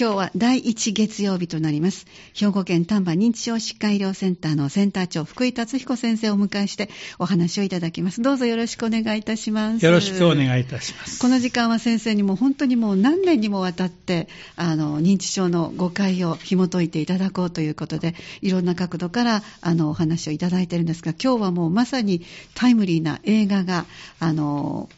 今日は第1月曜日となります。兵庫県丹波認知症疾患医療センターのセンター長、福井達彦先生をお迎えしてお話をいただきます。どうぞよろしくお願いいたします。よろしくお願いいたします。この時間は先生にも本当にもう何年にもわたって、あの、認知症の誤解を紐解いていただこうということで、いろんな角度から、あの、お話をいただいているんですが、今日はもうまさにタイムリーな映画が、あの、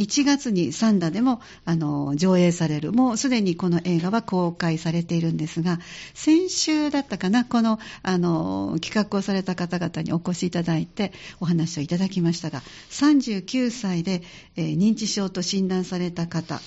1月にサンダでもあの上映される、もうすでにこの映画は公開されているんですが、先週だったかな、このあの企画をされた方々にお越しいただいてお話をいただきましたが、39歳で、えー、認知症と診断された方、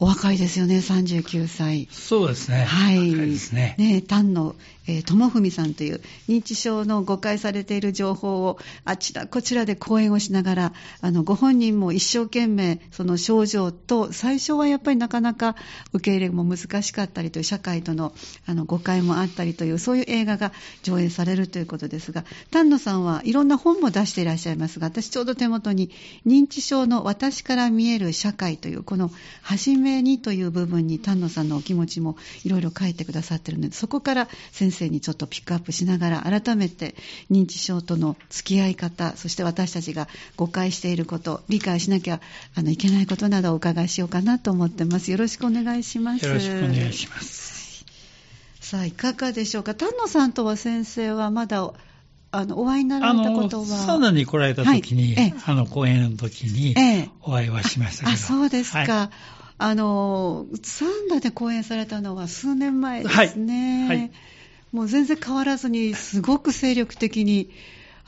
お若いですよね、39歳。そうですね。はい。若いですね。ね丹野、えー、智文さんという認知症の誤解されている情報をあちらこちらで講演をしながら、あの、ご本人も一生懸命その症状と、最初はやっぱりなかなか受け入れも難しかったりという社会とのあの誤解もあったりという、そういう映画が上映されるということですが、丹野さんはいろんな本も出していらっしゃいますが、私ちょうど手元に認知症の私から見える社会という、この初めにという部分に丹野さんのお気持ちもいろいろ書いてくださってるので、そこから先生にちょっとピックアップしながら、改めて認知症との付き合い方、そして私たちが誤解していること、理解しなきゃあのいけないことなどをお伺いしようかなと思ってます。よろしくお願いします。よろしくお願いします。さあ、いかがでしょうか？丹野さんとは先生はまだあの、お会いになられたことは？サウナに来られた時に、はい、あの、講演の時に、お会いはしましたけど。あ、そうですか。はいあの、サンダで講演されたのは数年前ですね。はいはい、もう全然変わらずに、すごく精力的に、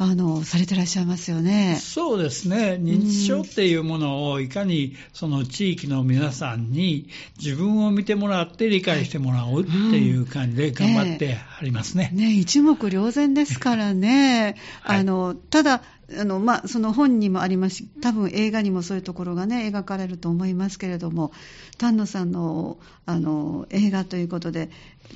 あの、されてらっしゃいますよね。そうですね。認知症っていうものをいかにその地域の皆さんに自分を見てもらって理解してもらおうっていう感じで頑張ってありますね。うん、ね一目瞭然ですからね。はい、あの、ただ、あの、まあ、その本にもありますし、多分映画にもそういうところがね、描かれると思いますけれども、丹野さんの、あの、映画ということで、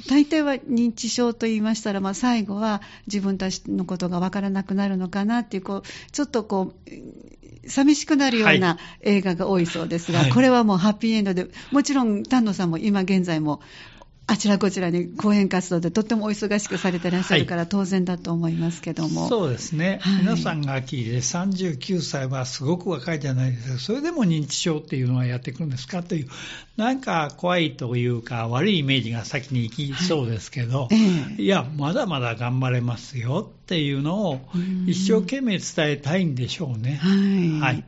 大抵は認知症と言いましたら、まあ、最後は自分たちのことがわからなくなるのかなっていう、こう、ちょっとこう、寂しくなるような映画が多いそうですが、はい、これはもうハッピーエンドで、もちろん丹野さんも今現在もあちらこちらに講演活動でとってもお忙しくされてらっしゃるから当然だと思いますけども。はい、そうですね、はい、皆さんが聞いて39歳はすごく若いじゃないですか。それでも認知症っていうのはやってくるんですかという、なんか怖いというか悪いイメージが先に行きそうですけど、はいえいや、まだまだ頑張れますよっていうのを一生懸命伝えたいんでしょうね。はい。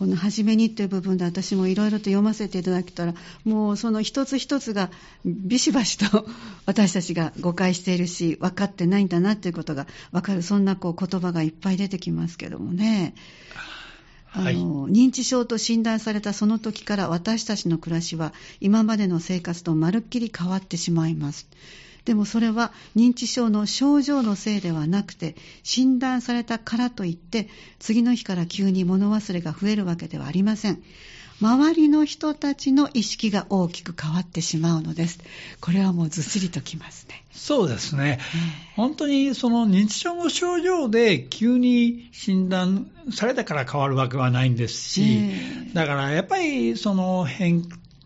この初めにという部分で私もいろいろと読ませていただけたら、もうその一つ一つがビシバシと私たちが誤解しているし、分かってないんだなということが分かる、そんなこう言葉がいっぱい出てきますけどもね。あの、認知症と診断されたその時から私たちの暮らしは今までの生活とまるっきり変わってしまいます。でもそれは認知症の症状のせいではなくて、診断されたからといって、次の日から急に物忘れが増えるわけではありません。周りの人たちの意識が大きく変わってしまうのです。これはもうずっしりときますね。そうですね。本当にその認知症の症状で急に診断されたから変わるわけはないんですし、だからやっぱりその変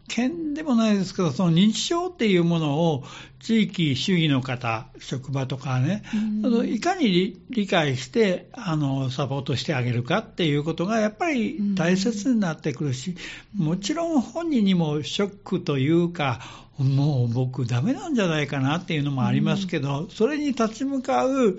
見でもないですけど、その認知症っていうものを地域主義の方、職場とかね、うん、いかに理解してあのサポートしてあげるかっていうことがやっぱり大切になってくるし、もちろん本人にもショックというか、もう僕ダメなんじゃないかなっていうのもありますけど、それに立ち向かう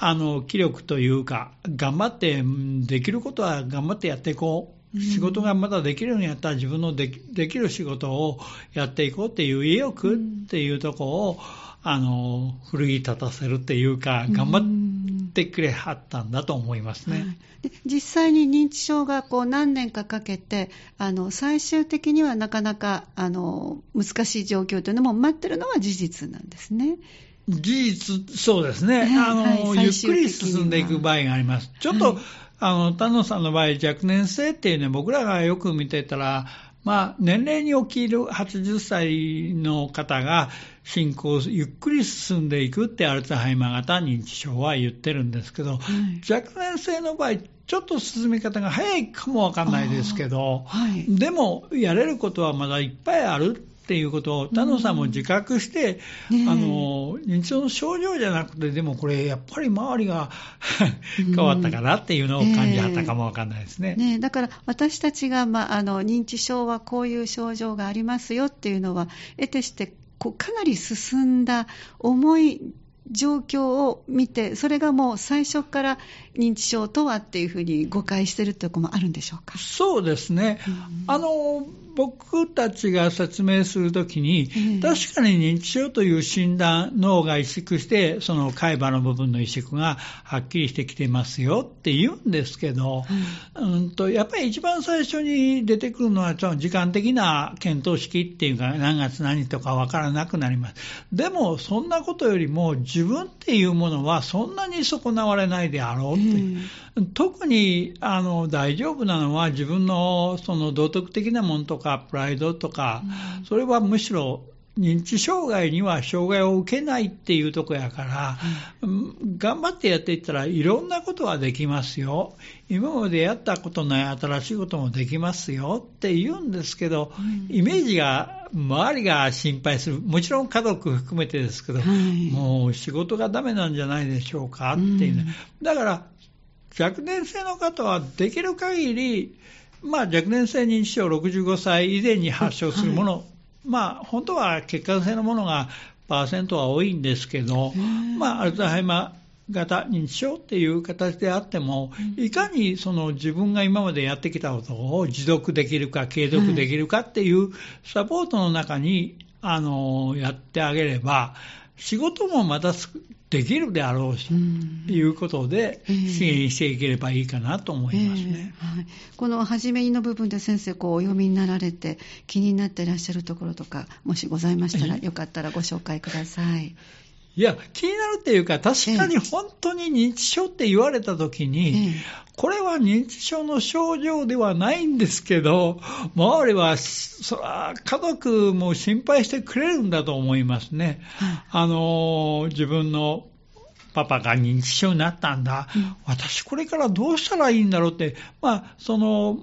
あの気力というか、頑張ってできることは頑張ってやっていこう。仕事がまだできるようになったら自分のできる仕事をやっていこうっていう意欲っていうところを、あの、奮い立たせるっていうか、頑張ってくれはったんだと思いますね。はい、実際に認知症がこう何年かかけて、あの、最終的にはなかなか、あの、難しい状況というのも待ってるのは事実なんですね。事実、そうですね。あの、はい、ゆっくり進んでいく場合があります。ちょっと、はいあの、丹野さんの場合、若年性っていうね、僕らがよく見てたら、まあ、年齢に起きる80歳の方が進行、ゆっくり進んでいくってアルツハイマー型認知症は言ってるんですけど、はい、若年性の場合、ちょっと進み方が早いかもわかんないですけど、はい、でも、やれることはまだいっぱいあるっていうことを、田野さんも自覚して、うん、あの認知症の症状じゃなくて、でもこれ、やっぱり周りが変わったかなっていうのを感じはったかもわかんないですね。え。ー、ねだから私たちが、まあ、あの認知症はこういう症状がありますよっていうのは、得てしてこうかなり進んだ重い状況を見て、それがもう最初から認知症とはっていうふうに誤解してるというこもあるんでしょうか？そうですね、うん、あの僕たちが説明するときに、確かに認知症という診断、脳が萎縮して、その海馬の部分の萎縮がはっきりしてきてますよって言うんですけど、うん、うんとやっぱり一番最初に出てくるのは、時間的な検討式っていうか、何月何とか分からなくなります。でも、そんなことよりも、自分っていうものはそんなに損なわれないであろうっていう。特にあの大丈夫なのは自分のその道徳的なものとかプライドとか、それはむしろ認知障害には障害を受けないっていうとこやから、うん、頑張ってやっていったらいろんなことはできますよ。今までやったことない新しいこともできますよって言うんですけど、うん、イメージが、周りが心配する。もちろん家族含めてですけど、はい、もう仕事がダメなんじゃないでしょうかっていうね。うん、だから、若年性の方はできる限り、まあ、若年性認知症65歳以前に発症するもの、はい、まあ、本当は血管性のものがパーセントは多いんですけど、まあ、アルツハイマー型認知症っていう形であっても、いかにその自分が今までやってきたことを持続できるか、継続できるかっていうサポートの中に、あのやってあげれば、仕事もまたできるであろうということで、支援していければいいかなと思いますね。えーはい、この初めの部分で先生、こうお読みになられて、気になっていらっしゃるところとか、もしございましたら、よかったらご紹介ください。いや、気になるっていうか、確かに本当に認知症って言われたときに、これは認知症の症状ではないんですけど、周りは、そら、家族も心配してくれるんだと思いますね。あの、自分のパパが認知症になったんだ、うん、私これからどうしたらいいんだろうって、まあ、その、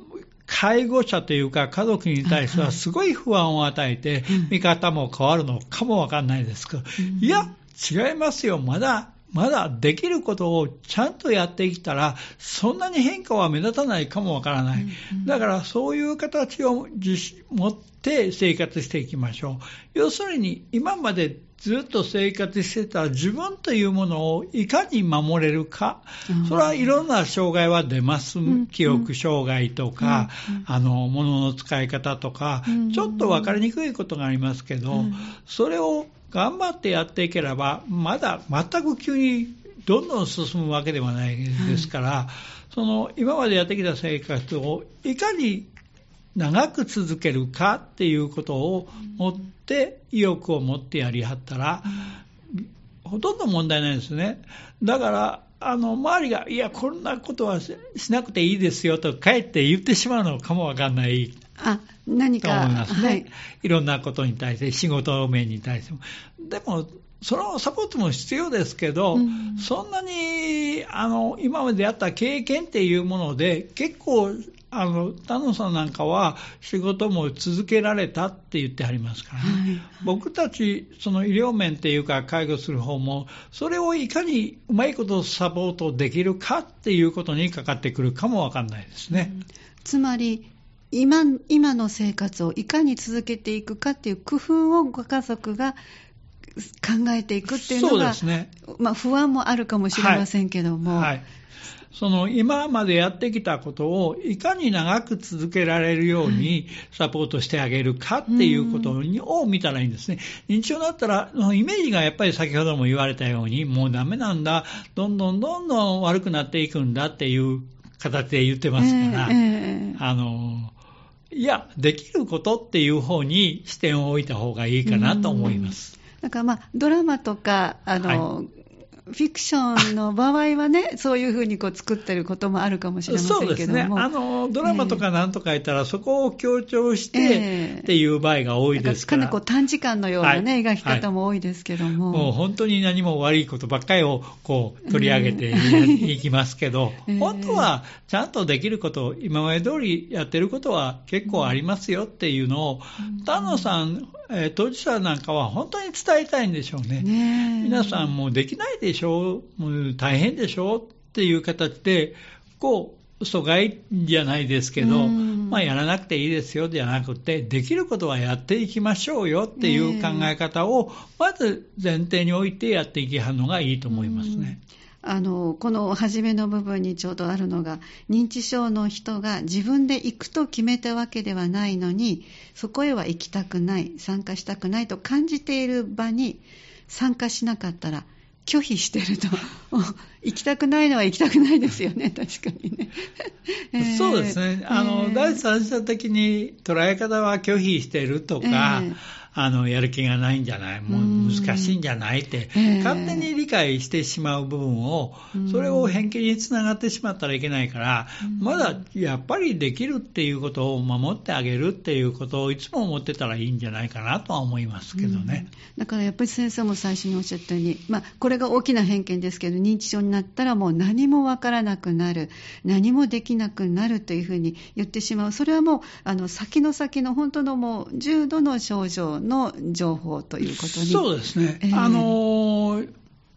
介護者というか家族に対してはすごい不安を与えて、見方も変わるのかもわかんないですけど、いや、違いますよ。まだ、まだできることをちゃんとやってきたら、そんなに変化は目立たないかもわからない。だからそういう形を持って生活していきましょう。要するに、今までずっと生活してた自分というものをいかに守れるか、それはいろんな障害は出ます。記憶障害とか、あの、物の使い方とか、ちょっと分かりにくいことがありますけど、それを頑張ってやっていければ、まだ全く急にどんどん進むわけではないですから、はい、その今までやってきた生活をいかに長く続けるかっていうことを持って、意欲を持ってやりはったら、ほとんど問題ないですね。だから、あの、周りが、いや、こんなことはしなくていいですよと、かえって言ってしまうのかもわかんない。あ何かと思いますね、はい。いろんなことに対して、仕事面に対しても。でも、そのサポートも必要ですけど、うん、そんなにあの今までやった経験っていうもので、結構、あの田野さんなんかは仕事も続けられたって言ってはりますからね、はいはい、僕たち、その医療面っていうか、介護する方も、それをいかにうまいことサポートできるかっていうことにかかってくるかもわかんないですね。うん、つまり今今の生活をいかに続けていくかっていう工夫をご家族が考えていくっていうのが、ね、まあ、不安もあるかもしれませんけども、はい、はい、その今までやってきたことをいかに長く続けられるようにサポートしてあげるかっていうことを見たらいいんですね。認知症だったら、イメージがやっぱり先ほども言われたように、もうダメなんだ、どんどんどんどん悪くなっていくんだっていう形で言ってますから、えーえー、あの、いや、できることっていう方に視点を置いた方がいいかなと思います。だからまあ、ドラマとか、あの、はいフィクションの場合はね、そういうふうにこう作ってることもあるかもしれませんけども。そうですね。あの、ドラマとかなんとか言ったら、えー、そこを強調してっていう場合が多いですから。かなりこう短時間のようなね、はい、描き方も多いですけども。もう本当に何も悪いことばっかりをこう取り上げていきますけど、えー、本当はちゃんとできること、今まで通りやってることは結構ありますよっていうのを、丹野さん、えー、当事者なんかは本当に伝えたいんでしょうね。ね皆さんもうできないでしょう、もう大変でしょうっていう形で、こう、阻害じゃないですけど、まあ、やらなくていいですよじゃなくて、できることはやっていきましょうよっていう考え方を、まず前提に置いてやっていきはるのがいいと思いますね。あのこの初めの部分にちょうどあるのが認知症の人が自分で行くと決めたわけではないのにそこへは行きたくない参加したくないと感じている場に参加しなかったら拒否してると。行きたくないのは行きたくないですよね確かにね、えー、そうですね。あの、えー、第三者的に捉え方は拒否しているとか、えーあの、やる気がないんじゃない、もう難しいんじゃないって、勝手に理解してしまう部分を、それを偏見につながってしまったらいけないから、まだやっぱりできるっていうことを守ってあげるっていうことをいつも思ってたらいいんじゃないかなとは思いますけどね。だからやっぱり先生も最初におっしゃったように、まあ、これが大きな偏見ですけど、認知症になったらもう何もわからなくなる、何もできなくなるというふうに言ってしまう。それはもう、あの、先の先の本当のもう重度の症状の情報ということに。そうですね。えー、あのー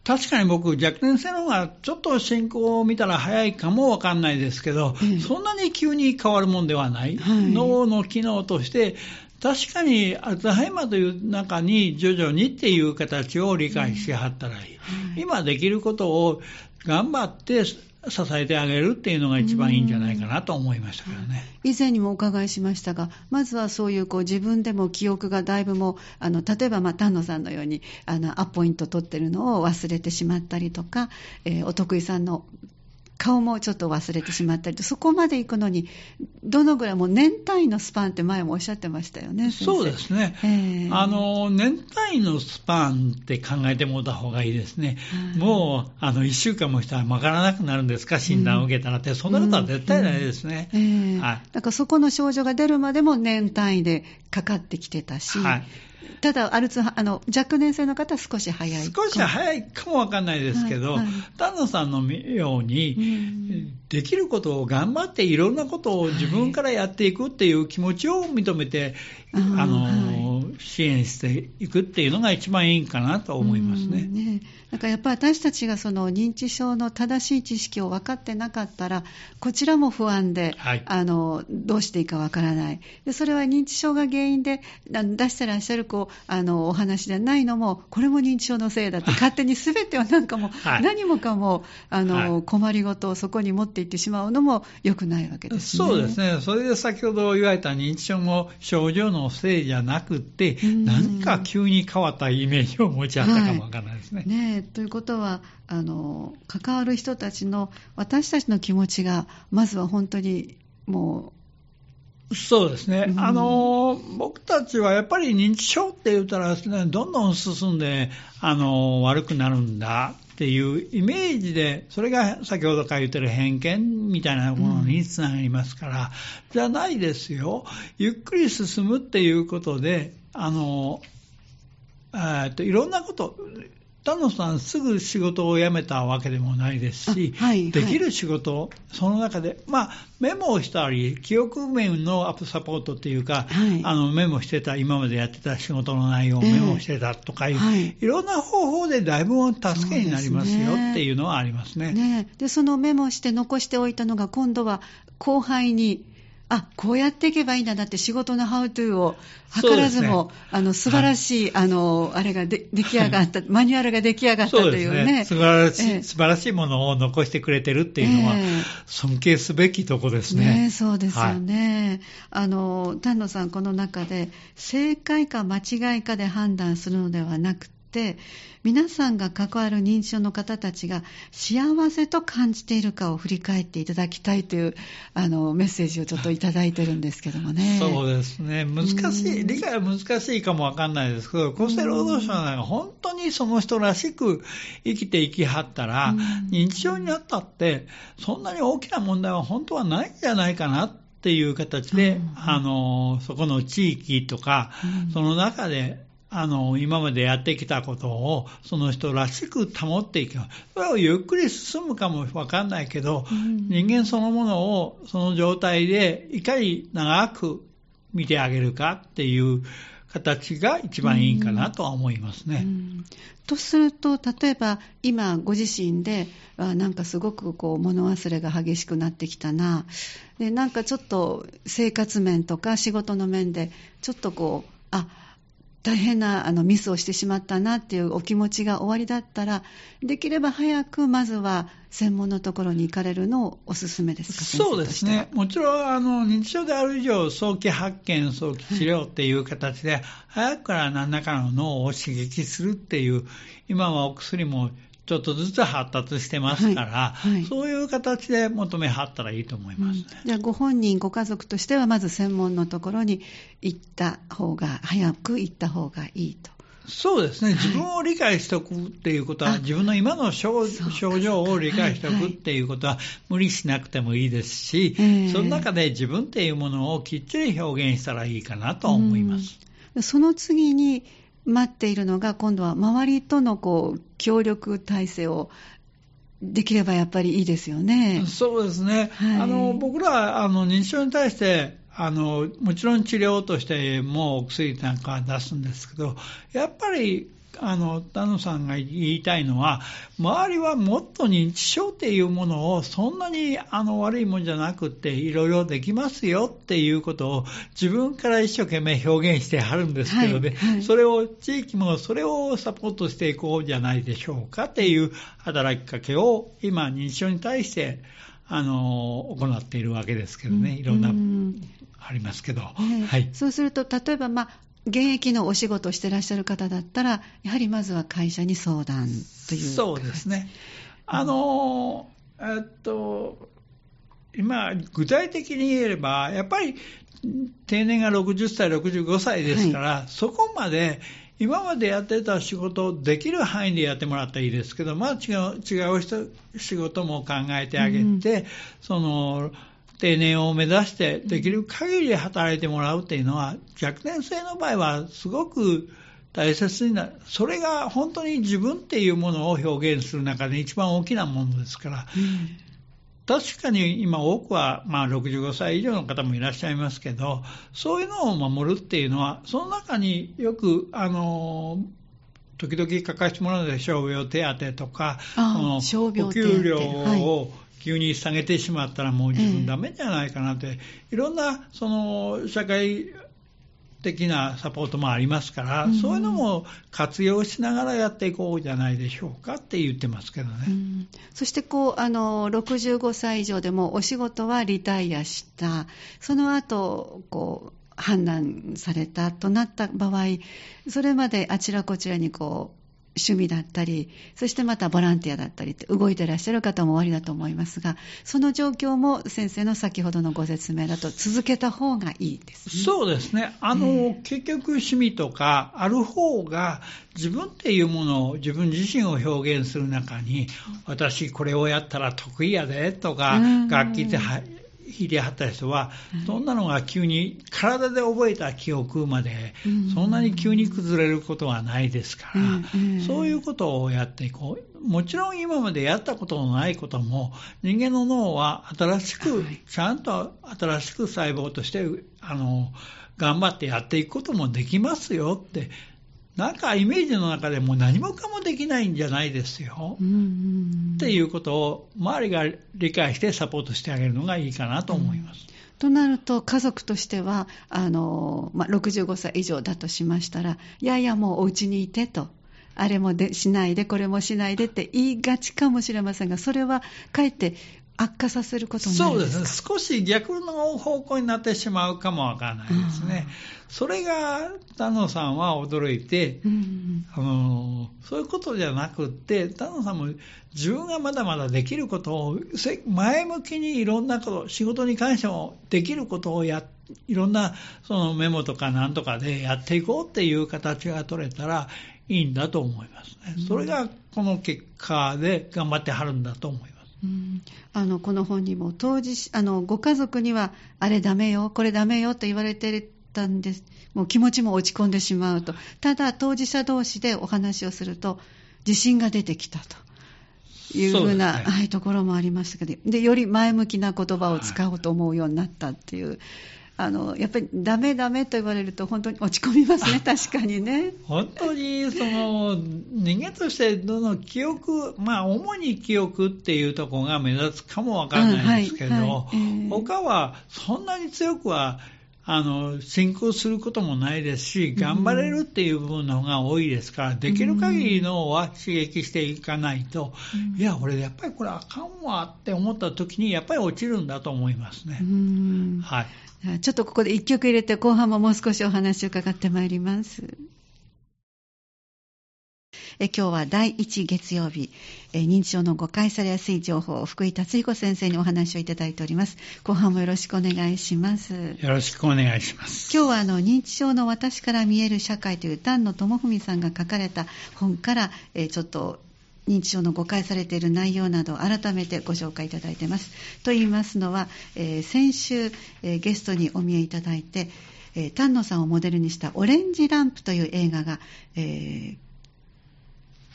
確かに僕、若年性の方がちょっと進行を見たら早いかもわかんないですけど、えー、そんなに急に変わるもんではない、はい、脳の機能として、確かにアルツハイマーという中に徐々にっていう形を理解しはったらいい、はい、今できることを頑張って支えてあげるっていうのが一番いいんじゃないかなと思いましたけどね。以前にもお伺いしましたが、まずはそういうこう自分でも記憶がだいぶもあの例えばまあ丹野さんのようにあのアポイント取ってるのを忘れてしまったりとか、えー、お得意さんの顔もちょっと忘れてしまったりと、そこまで行くのに、どのぐらい、もう年単位のスパンって前もおっしゃってましたよね、そうですね、えー、あの年単位のスパンって考えてもらった方がいいですね、もうあの1週間もしたら分からなくなるんですか、診断を受けたらって、うん、そんなことは絶対ないですね。だからそこの症状が出るまでも年単位でかかってきてたし、はいただ、アルツあの若年性の方は少し早い少し早いかもわかんないですけど、はいはい、丹野さんのように、うん、できることを頑張っていろんなことを自分からやっていくっていう気持ちを認めて、はい、あの、はい、支援していくっていうのが一番いいかなと思いますね。ねだからやっぱり私たちがその認知症の正しい知識を分かってなかったら、こちらも不安で、はい、あのどうしていいか分からない。で、それは認知症が原因で出してらっしゃるこうあのお話じゃないのも、これも認知症のせいだって、勝手にすべてをなんかも、はい、何もかもあの、はい、困りごとをそこに持っていってしまうのも良くないわけですね。そうですね、それで先ほど言われた認知症の症状のせいじゃなくて、何か急に変わったイメージを持ち合ったかもわからないですね。ねということはあの、関わる人たちの、私たちの気持ちが、まずは本当にもう、そうですね、うん、あの僕たちはやっぱり認知症って言ったら、ね、どんどん進んであの悪くなるんだっていうイメージで、それが先ほどから言ってる偏見みたいなものにつながりますから、うん、じゃないですよ、ゆっくり進むっていうことで、あのえっといろんなこと、丹野さん、すぐ仕事を辞めたわけでもないですし、はいはい、できる仕事、その中で、まあ、メモをしたり、記憶面のアップサポートっていうか、はい、あのメモしてた、今までやってた仕事の内容をメモしてたとかいう、えー、いろんな方法でだいぶ助けになりますよっていうのはありますね。ねでそのメモして残しておいたのが、今度は後輩に、あこうやっていけばいいんだなって仕事のハウトゥーを図らずも、ね、あの素晴らしい、はい、あのあれがで出来上がった、マニュアルが出来上がったというね、ね。素晴らしい、えー、素晴らしいものを残してくれてるっていうのは、えー、尊敬すべきとこですね。ねそうですよね。はい、あの丹野さん、この中で正解か間違いかで判断するのではなくて、皆さんが関わる認知症の方たちが幸せと感じているかを振り返っていただきたいというあのメッセージをちょっといただいてるんですけどもね。そうですね。難しい、理解は難しいかもわかんないですけど、厚生労働省が本当にその人らしく生きていきはったら、認知症になったって、そんなに大きな問題は本当はないんじゃないかなっていう形で、あの、そこの地域とか、その中であの、今までやってきたことを、その人らしく保っていく。それをゆっくり進むかもわかんないけど、うん、人間そのものを、その状態で、いかに長く見てあげるかっていう形が一番いいかなとは思いますね。とすると、例えば今、ご自身で、あなんかすごくこう物忘れが激しくなってきたなで、なんかちょっと生活面とか仕事の面で、ちょっとこう、あ大変なあのミスをしてしまったなっていうお気持ちがおありだったら、できれば早くまずは専門のところに行かれるのをおすすめですかそうですね、もちろんあの認知症である以上、早期発見、早期治療っていう形で、はい、早くから何らかの脳を刺激するっていう、今はお薬もちょっとずつ発達してますから、はいはい、そういう形で求めはったらいいと思います、ね。うん、じゃあ、ご本人、ご家族としては、まず専門のところに行った方が、早く行った方がいいと。そうですね、自分を理解しておくっていうことは、自分の今の症状を理解しておくっていうことは、無理しなくてもいいですし、その中で自分っていうものをきっちり表現したらいいかなと思います。その次に待っているのが、今度は周りとのこう協力体制をできればやっぱりいいですよね。そうですね。はい、あの僕らあの認知症に対してあのもちろん治療としてもお薬なんかは出すんですけど、やっぱりあの、田野さんが言いたいのは、周りはもっと認知症っていうものをそんなにあの悪いもんじゃなくっていろいろできますよっていうことを自分から一生懸命表現してはるんですけどね、はいはい、それを地域もそれをサポートしていこうじゃないでしょうかっていう働きかけを今認知症に対してあの行っているわけですけどね、いろんなありますけど、はい、そうすると例えば、まあ現役のお仕事をしてらっしゃる方だったら、やはりまずは会社に相談というそうですね。あの、えっと、今、具体的に言えれば、やっぱり定年が60歳、65歳ですから、はい、そこまで今までやってた仕事をできる範囲でやってもらったらいいですけど、まあ違う違う仕事も考えてあげて、うん、その定年を目指してできる限り働いてもらうっていうのは、若年性の場合はすごく大切になる。それが本当に自分っていうものを表現する中で一番大きなものですから、うん、確かに今多くは、まあ、65歳以上の方もいらっしゃいますけど、そういうのを守るっていうのは、その中によく、あの、時々書かせてもらうので、傷病手当とか、お給料を急に下げてしまったらもう自分ダメじゃないかなって、いろんなその社会的なサポートもありますから、うん、そういうのも活用しながらやっていこうじゃないでしょうかって言ってますけどね。うん、そしてこうあの65歳以上でもお仕事はリタイアした、その後こう判断されたとなった場合、それまであちらこちらにこう趣味だったり、そしてまたボランティアだったりって動いてらっしゃる方もおありだと思いますが、その状況も先生の先ほどのご説明だと続けた方がいいです、ね、そうですね。あの、えー、結局趣味とかある方が自分っていうものを自分自身を表現する中に、私これをやったら得意やでとか、楽器で弾いてはった人は、そんなのが急に体で覚えた記憶まで、そんなに急に崩れることはないですから、そういうことをやっていこう。もちろん今までやったことのないことも、人間の脳は新しく、ちゃんと新しく細胞として、あの、頑張ってやっていくこともできますよって、なんかイメージの中でも何もかもできないんじゃないですよ。っていうことを周りが理解してサポートしてあげるのがいいかなと思います。となると、家族としては、あのまあ、65歳以上だとしましたら、いやいや、もうお家にいてと、あれもでしないで、これもしないでって言いがちかもしれませんが、それはかえって悪化させることになるそうですね、少し逆の方向になってしまうかもわからないですね。それが、田野さんは驚いて、うんあの、そういうことじゃなくって、田野さんも自分がまだまだできることを、前向きにいろんなこと、仕事に関してもできることをやいろんなそのメモとかなんとかでやっていこうっていう形が取れたらいいんだと思いますね。それがこの結果で頑張ってはるんだと思います。うん、あのこの本にも当時あのご家族にはあれダメよこれダメよと言われてたんです。もう気持ちも落ち込んでしまうと。ただ当事者同士でお話をすると自信が出てきたというふうな、ね、はい、ところもありましたけど。でより前向きな言葉を使おうと思うようになったっていう、あのやっぱりダメダメと言われると本当に落ち込みますね、確かにね。本当にその人間としてどの記憶、まあ、主に記憶っていうところが目立つかもわからないですけど、はいはい。えー、他はそんなに強くはあの進行することもないですし、頑張れるっていう部分の方が多いですから、できる限りのは刺激していかないと、いや、俺、やっぱりこれあかんわって思った時に、やっぱり落ちるんだと思いますね。はい、ちょっとここで1曲入れて、後半ももう少しお話を伺ってまいります。え今日は第1月曜日、え認知症の誤解されやすい情報を福井達彦先生にお話をいただいております。後半もよろしくお願いします。よろしくお願いします。今日はあの認知症の私から見える社会という丹野智文さんが書かれた本から、えちょっと認知症の誤解されている内容などを改めてご紹介いただいています。と言いますのは、えー、先週、えー、ゲストにお見えいただいて、えー、丹野さんをモデルにしたオレンジランプという映画が、え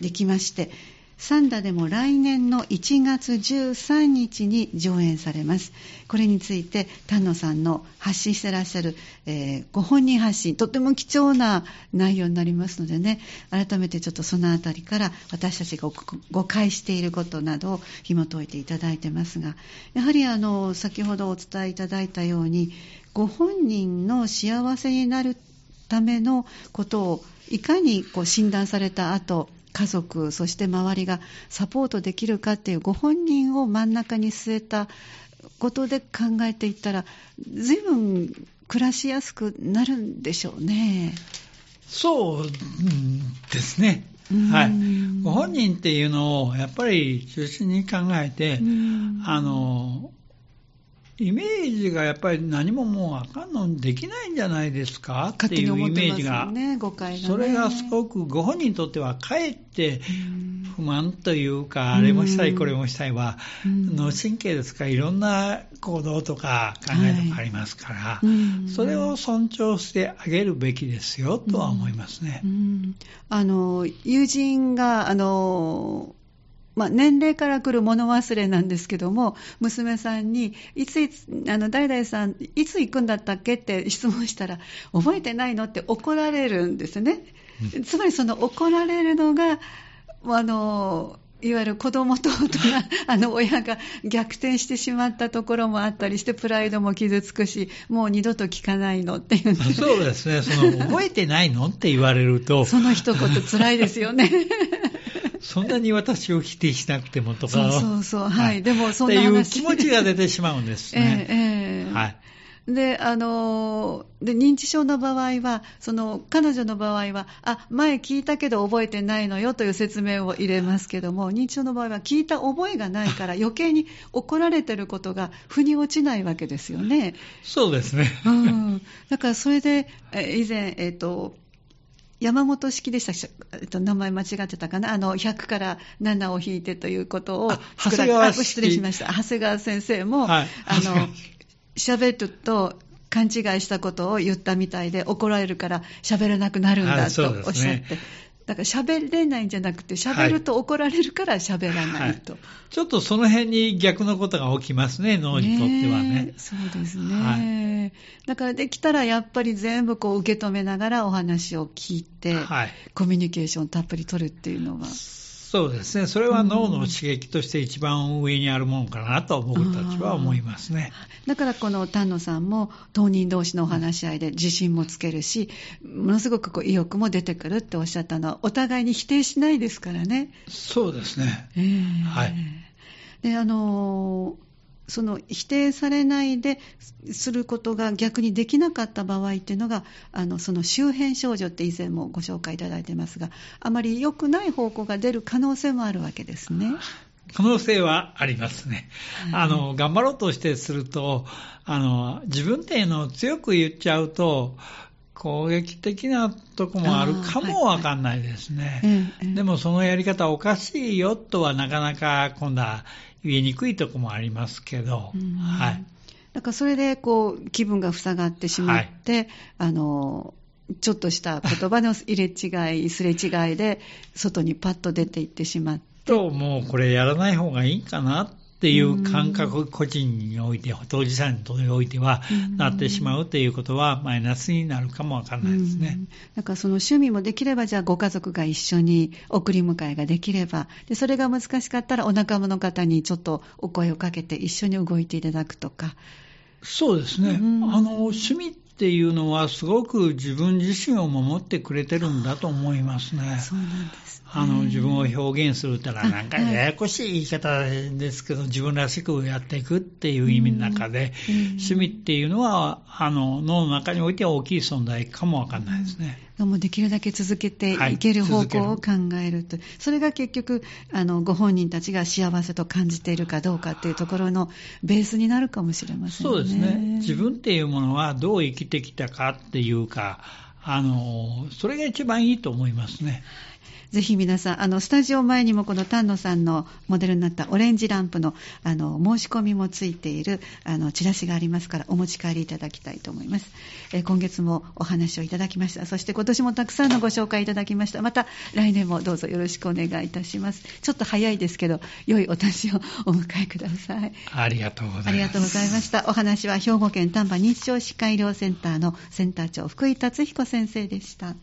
できまして、サンダでも来年の1月13日に上演されます。これについて丹野さんの発信してらっしゃる、えー、ご本人発信、とても貴重な内容になりますのでね、改めてちょっとそのあたりから私たちが誤解していることなどを紐解いていただいてますが、やはりあの先ほどお伝えいただいたように、ご本人の幸せになるためのことをいかにこう診断された後家族、そして周りがサポートできるかっていうご本人を真ん中に据えたことで考えていったら、随分暮らしやすくなるんでしょうね。そうですね。はい、ご本人っていうのをやっぱり中心に考えて、あのイメージがやっぱり何ももうあかんのできないんじゃないですか？っていうイメージが、ねね、それがすごくご本人にとってはかえって不満というか、あれもしたい、これもしたいは、脳神経ですか？ら、いろんな行動とか考えとかありますから、それを尊重してあげるべきですよとは思いますね。あの友人があのまあ、年齢から来る物忘れなんですけども、娘さんに、いついつ、あの、誰々さん、いつ行くんだったっけって質問したら、覚えてないのって怒られるんですね。つまりその怒られるのが、あの、いわゆる子供と大人、あの親が逆転してしまったところもあったりして、プライドも傷つくし、もう二度と聞かないのっていう、そうですね、その覚えてないのって言われると、その一言、辛いですよね。そんなに私を否定しなくてもとか。そうそうそう。はい。でも、そんな話。っていう気持ちが出てしまうんですね。ええー、はい。で、あの、で、認知症の場合は、その、彼女の場合は、あ、前聞いたけど覚えてないのよという説明を入れますけども、認知症の場合は聞いた覚えがないから余計に怒られてることが腑に落ちないわけですよね。そうですね。うん。だからそれで、え以前、えっ、ー、と、山本式でした。えっと、名前間違ってたかな、あの100から7を引いてということを長谷川失礼しました、長谷川先生も、はい、あの 喋ると勘違いしたことを言ったみたいで、怒られるから喋らなくなるんだとおっしゃって。だから喋れないんじゃなくて、喋ると怒られるから喋らないと、はい。はい、ちょっとその辺に逆のことが起きますね、脳にとってはね。ねそうですね、はい、だからできたらやっぱり全部こう受け止めながらお話を聞いて、コミュニケーションたっぷり取るっていうのは。そうですね、それは脳の刺激として一番上にあるものかなと僕たちは思いますね。だからこの丹野さんも当人同士のお話し合いで自信もつけるし、ものすごくこう意欲も出てくるっておっしゃったのは、お互いに否定しないですからね。そうですね。えー、はい。で、あのーその否定されないですることが逆にできなかった場合っていうのがあのその周辺症状って以前もご紹介いただいてますがあまり良くない方向が出る可能性もあるわけですね。可能性はありますね。あの、頑張ろうとしてすると、あの、自分っていうのを強く言っちゃうと、攻撃的なとこもあるかもわかんないですね。はいはい、でもそのやり方おかしいよとはなかなか今度は言いにくいとこもありますけど、はい。だからそれでこう気分が塞がってしまって、はい、あのちょっとした言葉の入れ違い、すれ違いで外にパッと出ていってしまって。と、もうこれやらない方がいいかなっっていう感覚、個人において、当事者においては、なってしまうということは、マイナスになるかもわからないですね。だからその趣味もできれば、じゃあご家族が一緒に送り迎えができれば、でそれが難しかったら、お仲間の方にちょっとお声をかけて、一緒に動いていただくとか。そうですね。あの、趣味っていうのはすごく自分自身を守ってくれてるんだと思いますね。そうなんです、ね、あの自分を表現するってのはなんかややこしい言い方ですけど、自分らしくやっていくっていう意味の中で、趣味っていうのはあの脳の中においては大きい存在かもわかんないですね。もできるだけ続けていける方向を考えると、はい、それが結局あの、ご本人たちが幸せと感じているかどうかっていうところのベースになるかもしれませんね。そうですね。自分っていうものはどう生きてきたかっていうか、あの、それが一番いいと思いますね。ぜひ皆さん、あの、スタジオ前にもこの丹野さんのモデルになったオレンジランプの、あの、申し込みもついている、あの、チラシがありますから、お持ち帰りいただきたいと思います。え今月もお話をいただきました。そして今年もたくさんのご紹介いただきました。また来年もどうぞよろしくお願いいたします。ちょっと早いですけど、良いお年をお迎えください。ありがとうございます。ありがとうございました。お話は兵庫県丹波認知症歯科医療センターのセンター長福井達彦先生でした。